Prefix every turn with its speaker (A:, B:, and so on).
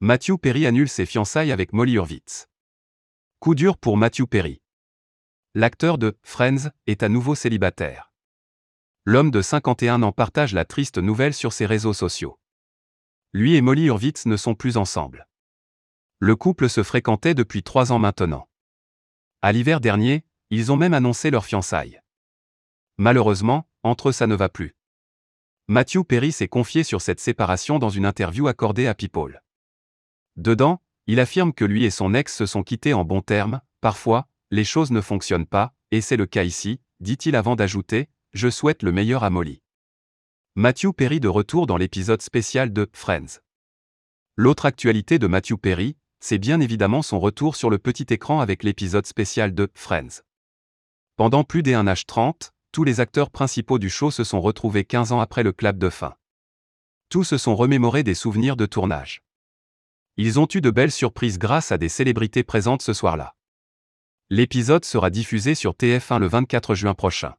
A: Matthew Perry annule ses fiançailles avec Molly Hurwitz. Coup dur pour Matthew Perry. L'acteur de Friends est à nouveau célibataire. L'homme de 51 ans partage la triste nouvelle sur ses réseaux sociaux. Lui et Molly Hurwitz ne sont plus ensemble. Le couple se fréquentait depuis trois ans maintenant. À l'hiver dernier, ils ont même annoncé leur fiançailles. Malheureusement, entre eux ça ne va plus. Matthew Perry s'est confié sur cette séparation dans une interview accordée à People. Dedans, il affirme que lui et son ex se sont quittés en bons termes, parfois, les choses ne fonctionnent pas, et c'est le cas ici, dit-il avant d'ajouter, Je souhaite le meilleur à Molly. Matthew Perry de retour dans l'épisode spécial de Friends. L'autre actualité de Matthew Perry, c'est bien évidemment son retour sur le petit écran avec l'épisode spécial de Friends. Pendant plus d'un H30, tous les acteurs principaux du show se sont retrouvés 15 ans après le clap de fin. Tous se sont remémorés des souvenirs de tournage. Ils ont eu de belles surprises grâce à des célébrités présentes ce soir-là. L'épisode sera diffusé sur TF1 le 24 juin prochain.